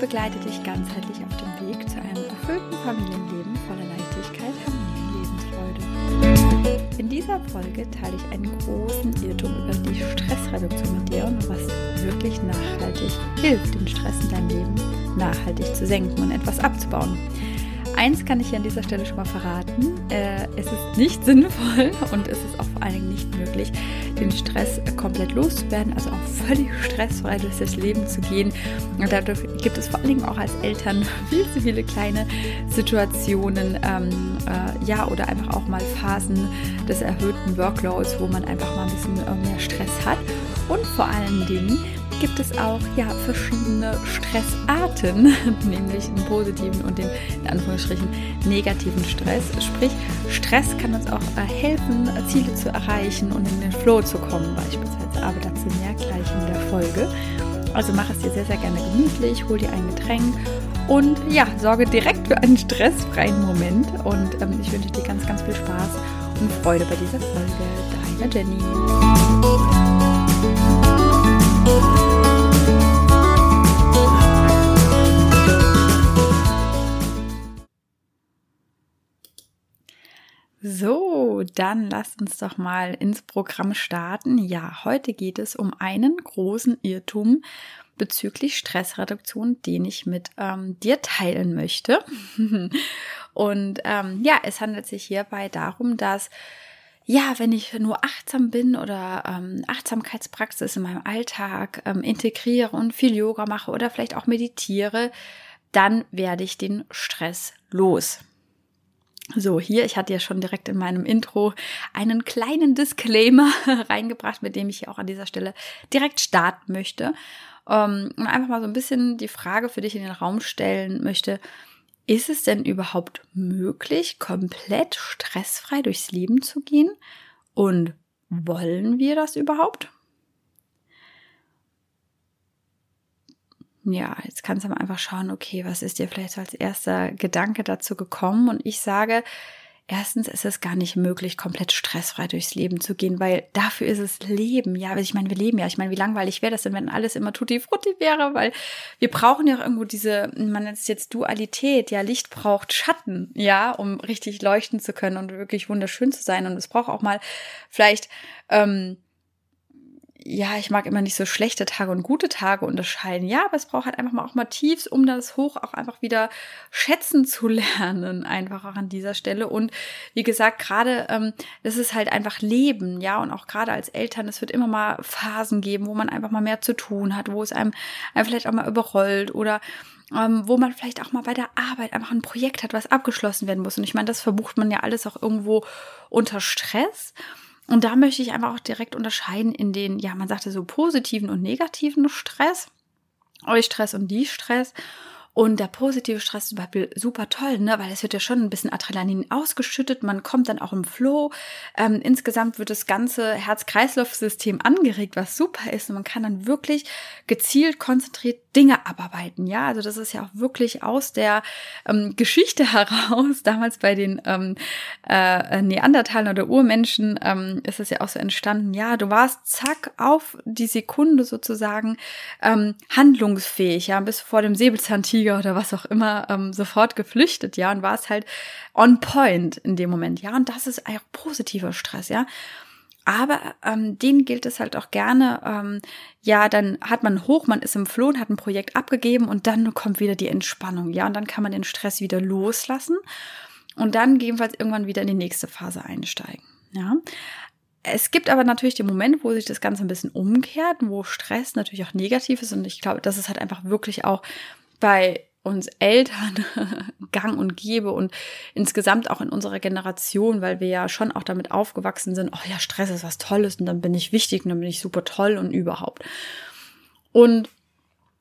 begleite dich ganzheitlich auf dem Weg zu einem erfüllten Familienleben voller Leichtigkeit, Harmonie und Lebensfreude. In dieser Folge teile ich einen großen Irrtum über die Stressreduktion mit dir und was wirklich nachhaltig hilft, den Stress in deinem Leben nachhaltig zu senken und etwas abzubauen. Eins kann ich hier an dieser Stelle schon mal verraten. Äh, es ist nicht sinnvoll und es ist auch vor allen Dingen nicht möglich, den Stress komplett loszuwerden, also auch völlig stressfrei durch das Leben zu gehen. Und dadurch gibt es vor allen Dingen auch als Eltern viel zu viele kleine Situationen, ähm, äh, ja, oder einfach auch mal Phasen des erhöhten Workloads, wo man einfach mal ein bisschen äh, mehr Stress hat. Und vor allen Dingen gibt es auch ja verschiedene Stressarten, nämlich den positiven und den in Anführungsstrichen negativen Stress. Sprich, Stress kann uns auch äh, helfen, Ziele zu erreichen und in den Flow zu kommen, beispielsweise. Aber dazu mehr gleich in der Folge. Also mach es dir sehr, sehr gerne gemütlich, hol dir ein Getränk und ja, sorge direkt für einen stressfreien Moment. Und ähm, ich wünsche dir ganz, ganz viel Spaß und Freude bei dieser Folge. Deine Jenny. So, dann lasst uns doch mal ins Programm starten. Ja, heute geht es um einen großen Irrtum bezüglich Stressreduktion, den ich mit ähm, dir teilen möchte. Und ähm, ja, es handelt sich hierbei darum, dass ja, wenn ich nur achtsam bin oder ähm, Achtsamkeitspraxis in meinem Alltag ähm, integriere und viel Yoga mache oder vielleicht auch meditiere, dann werde ich den Stress los. So, hier, ich hatte ja schon direkt in meinem Intro einen kleinen Disclaimer reingebracht, mit dem ich hier auch an dieser Stelle direkt starten möchte. Ähm, und einfach mal so ein bisschen die Frage für dich in den Raum stellen möchte, ist es denn überhaupt möglich, komplett stressfrei durchs Leben zu gehen? Und wollen wir das überhaupt? Ja, jetzt kannst du mal einfach schauen, okay, was ist dir vielleicht so als erster Gedanke dazu gekommen? Und ich sage, Erstens ist es gar nicht möglich, komplett stressfrei durchs Leben zu gehen, weil dafür ist es Leben. Ja, ich meine, wir leben ja. Ich meine, wie langweilig wäre das denn, wenn alles immer tutti frutti wäre? Weil wir brauchen ja auch irgendwo diese, man nennt es jetzt Dualität. Ja, Licht braucht Schatten, ja, um richtig leuchten zu können und wirklich wunderschön zu sein. Und es braucht auch mal vielleicht ähm, ja, ich mag immer nicht so schlechte Tage und gute Tage unterscheiden. Ja, aber es braucht halt einfach mal auch mal Tiefs, um das Hoch auch einfach wieder schätzen zu lernen, einfach auch an dieser Stelle. Und wie gesagt, gerade ähm, das ist halt einfach Leben, ja, und auch gerade als Eltern, es wird immer mal Phasen geben, wo man einfach mal mehr zu tun hat, wo es einem, einem vielleicht auch mal überrollt oder ähm, wo man vielleicht auch mal bei der Arbeit einfach ein Projekt hat, was abgeschlossen werden muss. Und ich meine, das verbucht man ja alles auch irgendwo unter Stress. Und da möchte ich einfach auch direkt unterscheiden in den, ja, man sagte so positiven und negativen Stress. Eustress und Die-Stress. Und der positive Stress ist zum Beispiel super toll, ne? weil es wird ja schon ein bisschen Adrenalin ausgeschüttet, man kommt dann auch im Flow. Ähm, insgesamt wird das ganze Herz-Kreislauf-System angeregt, was super ist. Und man kann dann wirklich gezielt, konzentriert Dinge abarbeiten. Ja, also das ist ja auch wirklich aus der ähm, Geschichte heraus, damals bei den ähm, äh, Neandertalern oder Urmenschen ähm, ist es ja auch so entstanden, ja, du warst zack auf die Sekunde sozusagen ähm, handlungsfähig, ja, bis vor dem Säbelzahntiger Flieger oder was auch immer ähm, sofort geflüchtet, ja, und war es halt on point in dem Moment, ja, und das ist auch positiver Stress, ja. Aber ähm, den gilt es halt auch gerne, ähm, ja, dann hat man hoch, man ist im Floh und hat ein Projekt abgegeben und dann kommt wieder die Entspannung, ja, und dann kann man den Stress wieder loslassen und dann gegebenenfalls irgendwann wieder in die nächste Phase einsteigen, ja. Es gibt aber natürlich den Moment, wo sich das Ganze ein bisschen umkehrt, wo Stress natürlich auch negativ ist und ich glaube, das ist halt einfach wirklich auch bei uns Eltern gang und gäbe und insgesamt auch in unserer Generation, weil wir ja schon auch damit aufgewachsen sind, oh ja, Stress ist was Tolles und dann bin ich wichtig und dann bin ich super toll und überhaupt. Und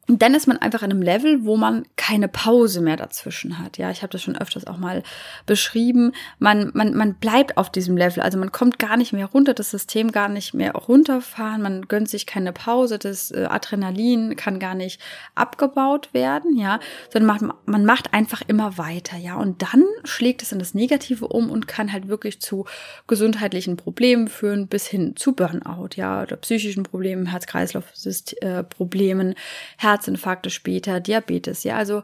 und dann ist man einfach in einem Level, wo man keine Pause mehr dazwischen hat. Ja, ich habe das schon öfters auch mal beschrieben. Man, man, man bleibt auf diesem Level. Also man kommt gar nicht mehr runter, das System gar nicht mehr runterfahren. Man gönnt sich keine Pause. Das äh, Adrenalin kann gar nicht abgebaut werden. Ja, sondern man, man macht einfach immer weiter. Ja, und dann schlägt es in das Negative um und kann halt wirklich zu gesundheitlichen Problemen führen, bis hin zu Burnout. Ja, oder psychischen Problemen, Herz-Kreislauf-Problemen, Herz Herzinfarkte später, Diabetes. Ja, also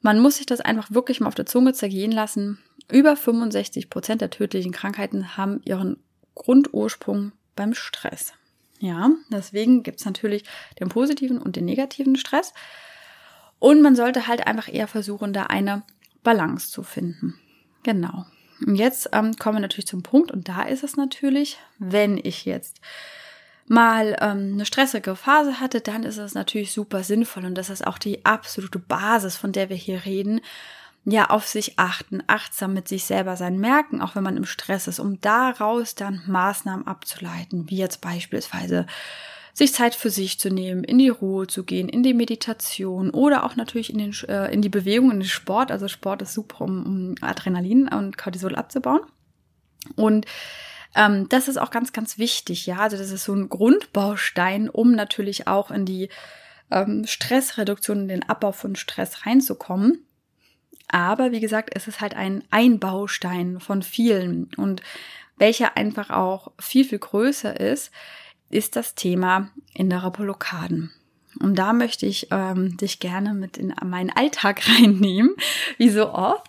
man muss sich das einfach wirklich mal auf der Zunge zergehen lassen. Über 65 Prozent der tödlichen Krankheiten haben ihren Grundursprung beim Stress. Ja, deswegen gibt es natürlich den positiven und den negativen Stress. Und man sollte halt einfach eher versuchen, da eine Balance zu finden. Genau. Und jetzt ähm, kommen wir natürlich zum Punkt, und da ist es natürlich, wenn ich jetzt mal ähm, eine stressige Phase hatte, dann ist es natürlich super sinnvoll und das ist auch die absolute Basis, von der wir hier reden. Ja, auf sich achten, achtsam mit sich selber sein, merken, auch wenn man im Stress ist, um daraus dann Maßnahmen abzuleiten, wie jetzt beispielsweise sich Zeit für sich zu nehmen, in die Ruhe zu gehen, in die Meditation oder auch natürlich in, den, äh, in die Bewegung, in den Sport. Also Sport ist super, um, um Adrenalin und Cortisol abzubauen. Und ähm, das ist auch ganz, ganz wichtig, ja. Also das ist so ein Grundbaustein, um natürlich auch in die ähm, Stressreduktion, in den Abbau von Stress reinzukommen. Aber wie gesagt, es ist halt ein Einbaustein von vielen und welcher einfach auch viel, viel größer ist, ist das Thema innere Blockaden. Und da möchte ich ähm, dich gerne mit in meinen Alltag reinnehmen, wie so oft.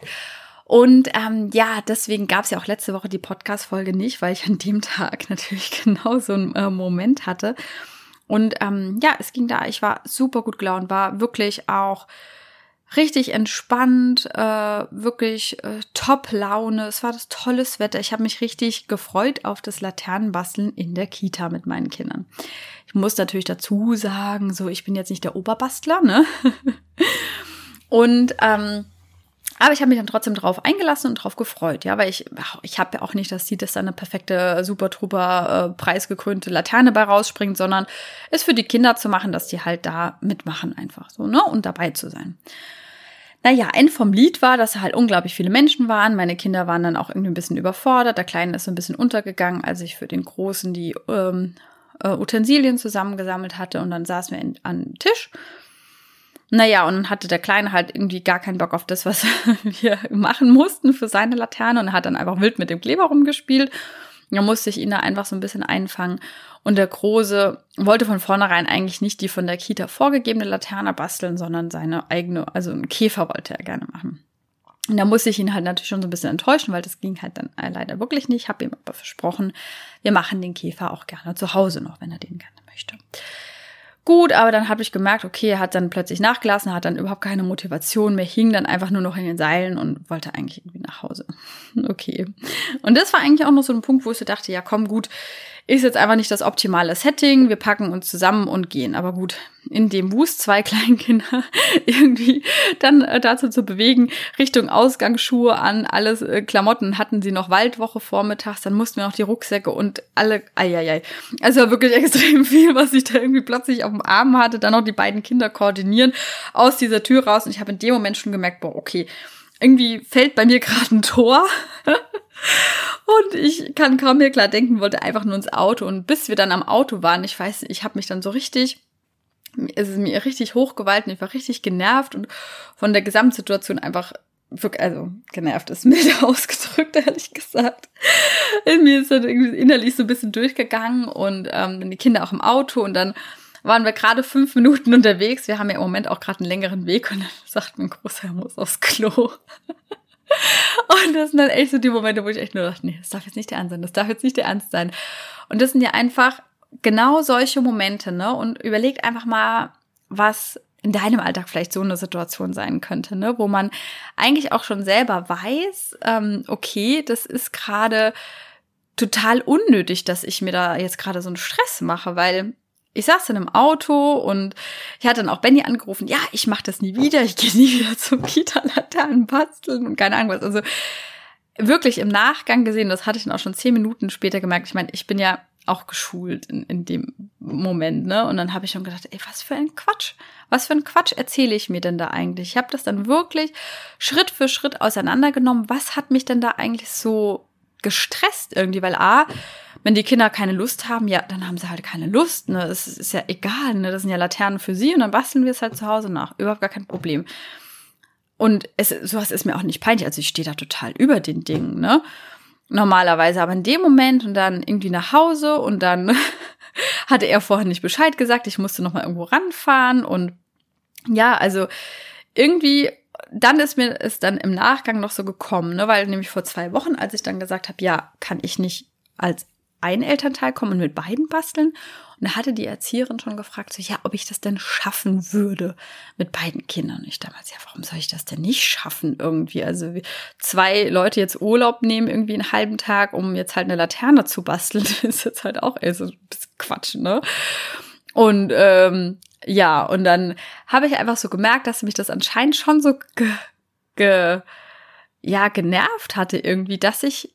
Und ähm, ja, deswegen gab es ja auch letzte Woche die Podcast-Folge nicht, weil ich an dem Tag natürlich genau so einen äh, Moment hatte. Und ähm, ja, es ging da, ich war super gut gelaunt, war wirklich auch richtig entspannt, äh, wirklich äh, Top-Laune. Es war das tolles Wetter. Ich habe mich richtig gefreut auf das Laternenbasteln in der Kita mit meinen Kindern. Ich muss natürlich dazu sagen, so ich bin jetzt nicht der Oberbastler, ne? Und ähm, aber ich habe mich dann trotzdem drauf eingelassen und drauf gefreut, ja, weil ich, ich habe ja auch nicht das Ziel, dass da eine perfekte, super truber, äh, preisgekrönte Laterne bei rausspringt, sondern es für die Kinder zu machen, dass die halt da mitmachen einfach so, ne, und dabei zu sein. Naja, ein vom Lied war, dass halt unglaublich viele Menschen waren. Meine Kinder waren dann auch irgendwie ein bisschen überfordert. Der Kleine ist so ein bisschen untergegangen, als ich für den Großen die ähm, äh, Utensilien zusammengesammelt hatte. Und dann saßen wir an Tisch. Naja, und dann hatte der Kleine halt irgendwie gar keinen Bock auf das, was wir machen mussten für seine Laterne. Und hat dann einfach wild mit dem Kleber rumgespielt. Da musste ich ihn da einfach so ein bisschen einfangen. Und der Große wollte von vornherein eigentlich nicht die von der Kita vorgegebene Laterne basteln, sondern seine eigene, also einen Käfer wollte er gerne machen. Und da musste ich ihn halt natürlich schon so ein bisschen enttäuschen, weil das ging halt dann leider wirklich nicht. Ich habe ihm aber versprochen, wir machen den Käfer auch gerne zu Hause noch, wenn er den gerne möchte gut, aber dann habe ich gemerkt, okay, er hat dann plötzlich nachgelassen, hat dann überhaupt keine Motivation mehr, hing dann einfach nur noch in den Seilen und wollte eigentlich irgendwie nach Hause. Okay. Und das war eigentlich auch noch so ein Punkt, wo ich so dachte, ja, komm, gut, ist jetzt einfach nicht das optimale Setting. Wir packen uns zusammen und gehen. Aber gut, in dem Wust zwei Kleinkinder irgendwie dann äh, dazu zu bewegen, Richtung Ausgangsschuhe an, alles äh, Klamotten hatten sie noch Waldwoche vormittags, dann mussten wir noch die Rucksäcke und alle, eieiei. Also wirklich extrem viel, was ich da irgendwie plötzlich auf dem Arm hatte, dann noch die beiden Kinder koordinieren aus dieser Tür raus und ich habe in dem Moment schon gemerkt, boah, okay, irgendwie fällt bei mir gerade ein Tor. und ich kann kaum mehr klar denken, wollte einfach nur ins Auto. Und bis wir dann am Auto waren, ich weiß, ich habe mich dann so richtig, es ist mir richtig hochgewalten, ich war richtig genervt und von der Gesamtsituation einfach wirklich, also genervt ist milde ausgedrückt, ehrlich gesagt. In mir ist dann irgendwie innerlich so ein bisschen durchgegangen und ähm, die Kinder auch im Auto und dann waren wir gerade fünf Minuten unterwegs. Wir haben ja im Moment auch gerade einen längeren Weg und dann sagt mein Großer, er muss aufs Klo. Und das sind dann echt so die Momente, wo ich echt nur dachte, nee, das darf jetzt nicht der Ernst sein, das darf jetzt nicht der Ernst sein. Und das sind ja einfach genau solche Momente, ne? Und überlegt einfach mal, was in deinem Alltag vielleicht so eine Situation sein könnte, ne? Wo man eigentlich auch schon selber weiß, ähm, okay, das ist gerade total unnötig, dass ich mir da jetzt gerade so einen Stress mache, weil ich saß dann im Auto und ich hatte dann auch Benny angerufen, ja, ich mache das nie wieder, ich gehe nie wieder zum Kita-Laternen basteln und keine Ahnung was. Also wirklich im Nachgang gesehen, das hatte ich dann auch schon zehn Minuten später gemerkt. Ich meine, ich bin ja auch geschult in, in dem Moment, ne? Und dann habe ich schon gedacht, ey, was für ein Quatsch. Was für ein Quatsch erzähle ich mir denn da eigentlich? Ich habe das dann wirklich Schritt für Schritt auseinandergenommen. Was hat mich denn da eigentlich so gestresst irgendwie? Weil A, wenn die Kinder keine Lust haben, ja, dann haben sie halt keine Lust. Ne? Es ist ja egal, ne? Das sind ja Laternen für sie und dann basteln wir es halt zu Hause nach. Überhaupt gar kein Problem. Und es, sowas ist mir auch nicht peinlich. Also ich stehe da total über den Dingen, ne? Normalerweise, aber in dem Moment und dann irgendwie nach Hause und dann hatte er vorher nicht Bescheid gesagt. Ich musste noch mal irgendwo ranfahren und ja, also irgendwie dann ist mir es dann im Nachgang noch so gekommen, ne, weil nämlich vor zwei Wochen, als ich dann gesagt habe, ja, kann ich nicht als ein Elternteil kommen und mit beiden basteln. Und da hatte die Erzieherin schon gefragt, so, ja, ob ich das denn schaffen würde mit beiden Kindern. Und ich damals, ja, warum soll ich das denn nicht schaffen irgendwie? Also zwei Leute jetzt Urlaub nehmen, irgendwie einen halben Tag, um jetzt halt eine Laterne zu basteln, ist jetzt halt auch ey, so ein bisschen Quatsch, ne? Und ähm, ja, und dann habe ich einfach so gemerkt, dass mich das anscheinend schon so ge, ge, ja, genervt hatte irgendwie, dass ich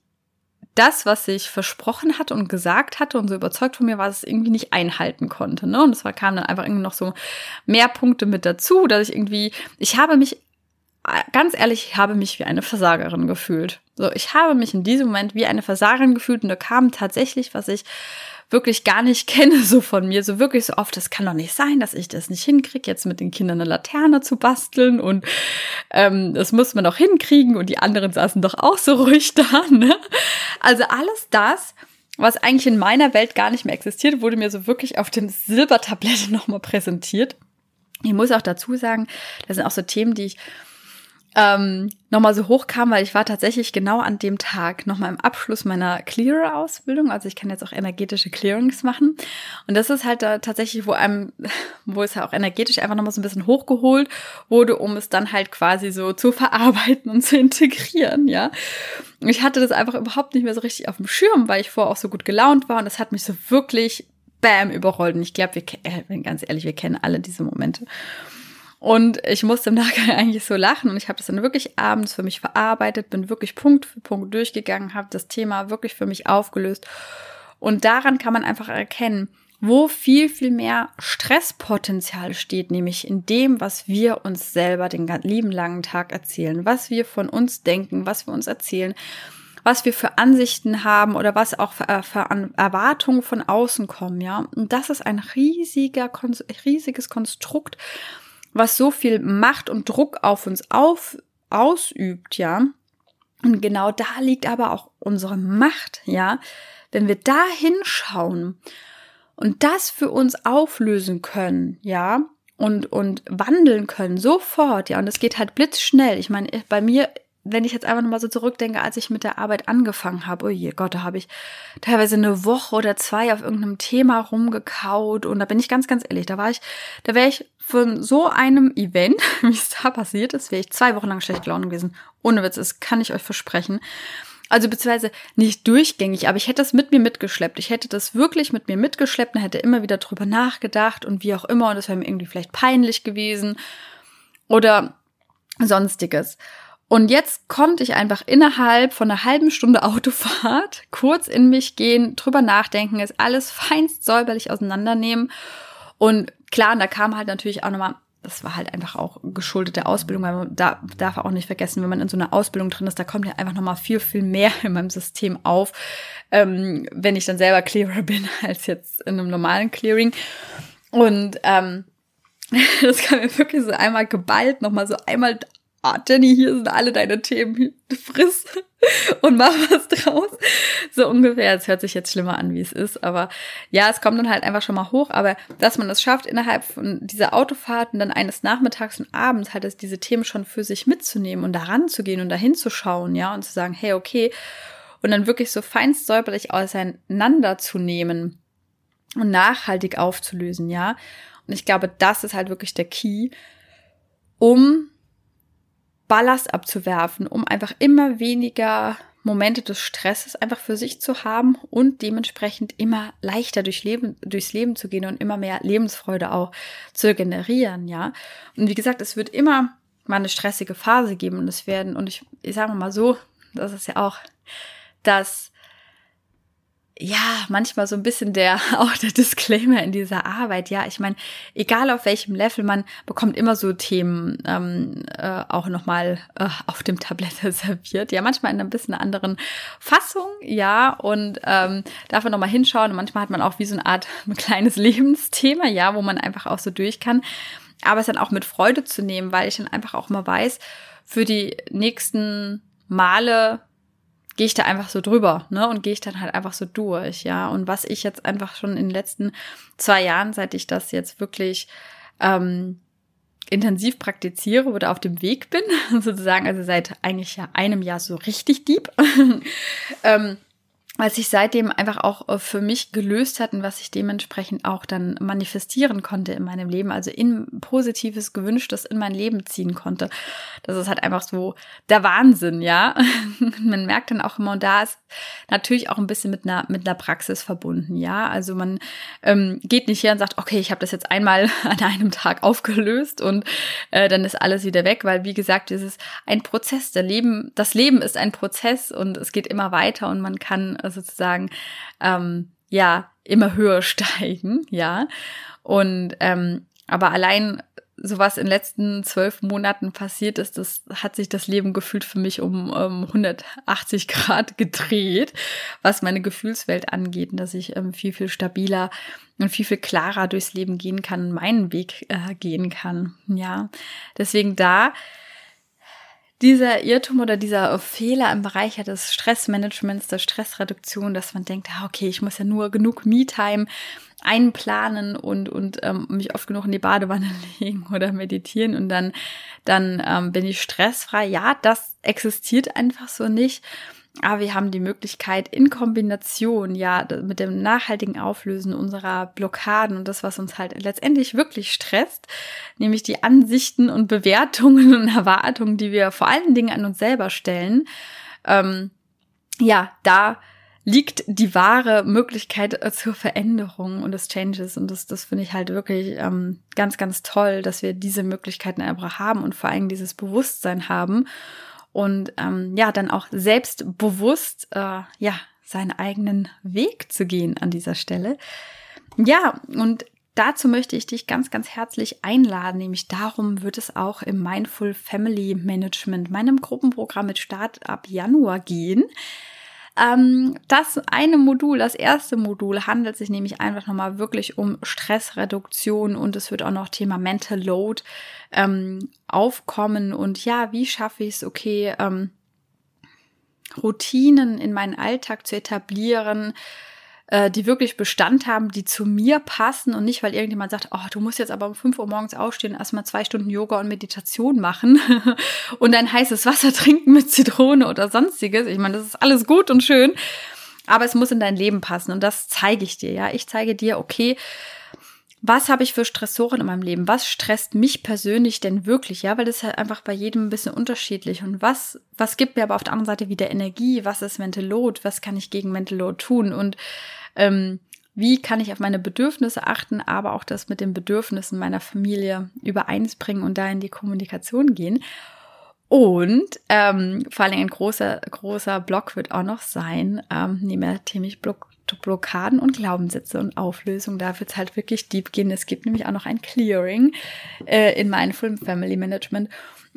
das, was ich versprochen hatte und gesagt hatte und so überzeugt von mir war, dass es irgendwie nicht einhalten konnte. Ne? Und es kamen dann einfach irgendwie noch so mehr Punkte mit dazu, dass ich irgendwie, ich habe mich, ganz ehrlich, ich habe mich wie eine Versagerin gefühlt. So, ich habe mich in diesem Moment wie eine Versagerin gefühlt und da kam tatsächlich, was ich wirklich gar nicht kenne, so von mir, so wirklich so oft, das kann doch nicht sein, dass ich das nicht hinkriege, jetzt mit den Kindern eine Laterne zu basteln und ähm, das muss man doch hinkriegen und die anderen saßen doch auch so ruhig da, ne? Also alles das, was eigentlich in meiner Welt gar nicht mehr existiert, wurde mir so wirklich auf dem Silbertablett nochmal präsentiert. Ich muss auch dazu sagen, das sind auch so Themen, die ich ähm, nochmal so hochkam, weil ich war tatsächlich genau an dem Tag nochmal im Abschluss meiner Clearer-Ausbildung. Also ich kann jetzt auch energetische Clearings machen. Und das ist halt da tatsächlich, wo einem, wo es ja auch energetisch einfach nochmal so ein bisschen hochgeholt wurde, um es dann halt quasi so zu verarbeiten und zu integrieren, ja. Ich hatte das einfach überhaupt nicht mehr so richtig auf dem Schirm, weil ich vorher auch so gut gelaunt war und das hat mich so wirklich bam überrollt. Und ich glaube, wir, äh, ganz ehrlich, wir kennen alle diese Momente. Und ich musste im Nachgang eigentlich so lachen und ich habe das dann wirklich abends für mich verarbeitet, bin wirklich Punkt für Punkt durchgegangen, habe das Thema wirklich für mich aufgelöst. Und daran kann man einfach erkennen, wo viel, viel mehr Stresspotenzial steht, nämlich in dem, was wir uns selber den lieben langen Tag erzählen, was wir von uns denken, was wir uns erzählen, was wir für Ansichten haben oder was auch für, für Erwartungen von außen kommen, ja. Und das ist ein riesiger, riesiges Konstrukt, was so viel Macht und Druck auf uns auf, ausübt, ja. Und genau da liegt aber auch unsere Macht, ja. Wenn wir da hinschauen und das für uns auflösen können, ja, und, und wandeln können, sofort, ja, und es geht halt blitzschnell. Ich meine, bei mir wenn ich jetzt einfach nochmal so zurückdenke, als ich mit der Arbeit angefangen habe, oh je Gott, da habe ich teilweise eine Woche oder zwei auf irgendeinem Thema rumgekaut und da bin ich ganz, ganz ehrlich, da war ich, da wäre ich von so einem Event, wie es da passiert ist, wäre ich zwei Wochen lang schlecht gelaunt gewesen. Ohne Witz, das kann ich euch versprechen. Also beziehungsweise nicht durchgängig, aber ich hätte es mit mir mitgeschleppt. Ich hätte das wirklich mit mir mitgeschleppt und hätte immer wieder drüber nachgedacht und wie auch immer und das wäre mir irgendwie vielleicht peinlich gewesen oder sonstiges. Und jetzt konnte ich einfach innerhalb von einer halben Stunde Autofahrt kurz in mich gehen, drüber nachdenken, es alles feinst säuberlich auseinandernehmen. Und klar, und da kam halt natürlich auch nochmal, das war halt einfach auch geschuldet der Ausbildung, weil man da darf auch nicht vergessen, wenn man in so einer Ausbildung drin ist, da kommt ja einfach nochmal viel, viel mehr in meinem System auf, ähm, wenn ich dann selber Clearer bin, als jetzt in einem normalen Clearing. Und ähm, das kam mir wirklich so einmal geballt, nochmal so einmal ah, Jenny, hier sind alle deine Themen, friss und mach was draus. So ungefähr. Es hört sich jetzt schlimmer an, wie es ist. Aber ja, es kommt dann halt einfach schon mal hoch. Aber dass man es schafft, innerhalb von dieser Autofahrten dann eines Nachmittags und abends halt es diese Themen schon für sich mitzunehmen und daran zu gehen und dahin zu schauen, ja, und zu sagen, hey, okay. Und dann wirklich so feinst säuberlich auseinanderzunehmen und nachhaltig aufzulösen, ja. Und ich glaube, das ist halt wirklich der Key, um Ballast abzuwerfen, um einfach immer weniger Momente des Stresses einfach für sich zu haben und dementsprechend immer leichter durch Leben, durchs Leben zu gehen und immer mehr Lebensfreude auch zu generieren, ja. Und wie gesagt, es wird immer mal eine stressige Phase geben und es werden, und ich, ich sage mal so, das ist ja auch das ja, manchmal so ein bisschen der, auch der Disclaimer in dieser Arbeit. Ja, ich meine, egal auf welchem Level, man bekommt immer so Themen ähm, äh, auch nochmal äh, auf dem Tablett serviert. Ja, manchmal in ein bisschen anderen Fassung, ja, und ähm, darf man nochmal hinschauen. Und manchmal hat man auch wie so eine Art ein kleines Lebensthema, ja, wo man einfach auch so durch kann. Aber es dann auch mit Freude zu nehmen, weil ich dann einfach auch mal weiß, für die nächsten Male gehe ich da einfach so drüber, ne? Und gehe ich dann halt einfach so durch, ja. Und was ich jetzt einfach schon in den letzten zwei Jahren, seit ich das jetzt wirklich ähm, intensiv praktiziere oder auf dem Weg bin, sozusagen, also seit eigentlich ja einem Jahr so richtig deep. ähm, was sich seitdem einfach auch äh, für mich gelöst hat und was ich dementsprechend auch dann manifestieren konnte in meinem Leben, also in positives, gewünschtes in mein Leben ziehen konnte. Das ist halt einfach so der Wahnsinn, ja. man merkt dann auch immer, und da ist natürlich auch ein bisschen mit einer, mit einer Praxis verbunden, ja. Also man ähm, geht nicht her und sagt, okay, ich habe das jetzt einmal an einem Tag aufgelöst und äh, dann ist alles wieder weg, weil wie gesagt, es ist ein Prozess. Der Leben, das Leben ist ein Prozess und es geht immer weiter und man kann sozusagen ähm, ja immer höher steigen, ja. Und ähm, aber allein sowas in den letzten zwölf Monaten passiert ist, das hat sich das Leben gefühlt für mich um, um 180 Grad gedreht, was meine Gefühlswelt angeht, und dass ich ähm, viel, viel stabiler und viel, viel klarer durchs Leben gehen kann, meinen Weg äh, gehen kann. Ja, deswegen da dieser Irrtum oder dieser Fehler im Bereich des Stressmanagements, der Stressreduktion, dass man denkt, ah, okay, ich muss ja nur genug Me-Time einplanen und, und ähm, mich oft genug in die Badewanne legen oder meditieren und dann, dann ähm, bin ich stressfrei. Ja, das existiert einfach so nicht. Aber wir haben die Möglichkeit in Kombination ja mit dem nachhaltigen Auflösen unserer Blockaden und das, was uns halt letztendlich wirklich stresst, nämlich die Ansichten und Bewertungen und Erwartungen, die wir vor allen Dingen an uns selber stellen, ähm, ja, da liegt die wahre Möglichkeit äh, zur Veränderung und des Changes. Und das, das finde ich halt wirklich ähm, ganz, ganz toll, dass wir diese Möglichkeiten einfach haben und vor allem dieses Bewusstsein haben und ähm, ja, dann auch selbstbewusst äh, ja seinen eigenen Weg zu gehen an dieser Stelle. Ja, und dazu möchte ich dich ganz, ganz herzlich einladen, nämlich darum wird es auch im Mindful Family Management, meinem Gruppenprogramm mit Start ab Januar gehen. Ähm, das eine Modul, das erste Modul, handelt sich nämlich einfach nochmal wirklich um Stressreduktion und es wird auch noch Thema Mental Load ähm, aufkommen. Und ja, wie schaffe ich es, okay, ähm, Routinen in meinen Alltag zu etablieren, äh, die wirklich Bestand haben, die zu mir passen und nicht, weil irgendjemand sagt, oh, du musst jetzt aber um 5 Uhr morgens aufstehen, erstmal zwei Stunden Yoga und Meditation machen und dann heißes Wasser trinken mit Zitrone oder sonstiges. Ich meine, das ist alles gut und schön, aber es muss in dein Leben passen und das zeige ich dir, ja. Ich zeige dir, okay, was habe ich für Stressoren in meinem Leben? Was stresst mich persönlich denn wirklich? Ja, weil das ist halt einfach bei jedem ein bisschen unterschiedlich. Und was, was gibt mir aber auf der anderen Seite wieder Energie? Was ist Mental Load? Was kann ich gegen Mental Load tun? Und ähm, wie kann ich auf meine Bedürfnisse achten, aber auch das mit den Bedürfnissen meiner Familie übereinsbringen und da in die Kommunikation gehen? Und ähm, vor allem ein großer, großer Block wird auch noch sein, ähm, neben der Themich Block Blockaden und Glaubenssätze und Auflösung. Da wird es halt wirklich deep gehen. Es gibt nämlich auch noch ein Clearing äh, in Mindful Family Management,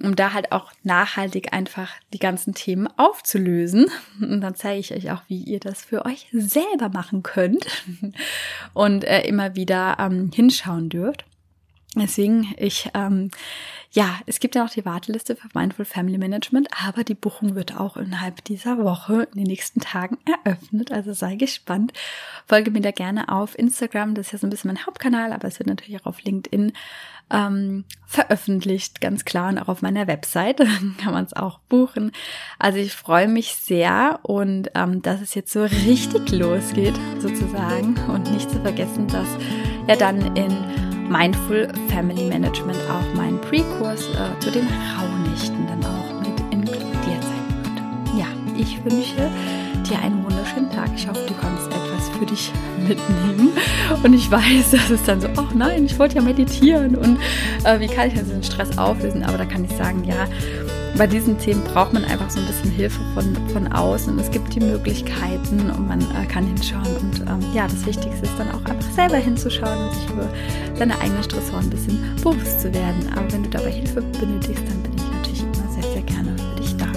um da halt auch nachhaltig einfach die ganzen Themen aufzulösen. Und dann zeige ich euch auch, wie ihr das für euch selber machen könnt und äh, immer wieder ähm, hinschauen dürft. Deswegen, ich, ähm, ja, es gibt ja noch die Warteliste für Mindful Family Management, aber die Buchung wird auch innerhalb dieser Woche in den nächsten Tagen eröffnet. Also sei gespannt. Folge mir da gerne auf Instagram. Das ist ja so ein bisschen mein Hauptkanal, aber es wird natürlich auch auf LinkedIn ähm, veröffentlicht, ganz klar. Und auch auf meiner Website kann man es auch buchen. Also ich freue mich sehr und ähm, dass es jetzt so richtig losgeht, sozusagen. Und nicht zu vergessen, dass ja dann in Mindful Family Management auch mein Pre-Kurs äh, zu den Rauhnächten dann auch mit inkludiert sein wird. Ja, ich wünsche dir einen wunderschönen Tag. Ich hoffe, du kannst etwas für dich mitnehmen. Und ich weiß, dass es dann so, oh nein, ich wollte ja meditieren und äh, wie kann ich denn den Stress auflösen? Aber da kann ich sagen, ja, bei diesen Themen braucht man einfach so ein bisschen Hilfe von, von außen. Es gibt die Möglichkeiten und man äh, kann hinschauen. Und ähm, ja, das Wichtigste ist dann auch einfach selber hinzuschauen und sich über seine eigenen Stressoren ein bisschen bewusst zu werden. Aber wenn du dabei Hilfe benötigst, dann bin ich natürlich immer sehr, sehr gerne für dich da.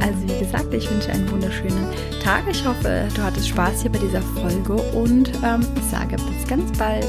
Also wie gesagt, ich wünsche einen wunderschönen Tag. Ich hoffe, du hattest Spaß hier bei dieser Folge und ähm, ich sage bis ganz bald.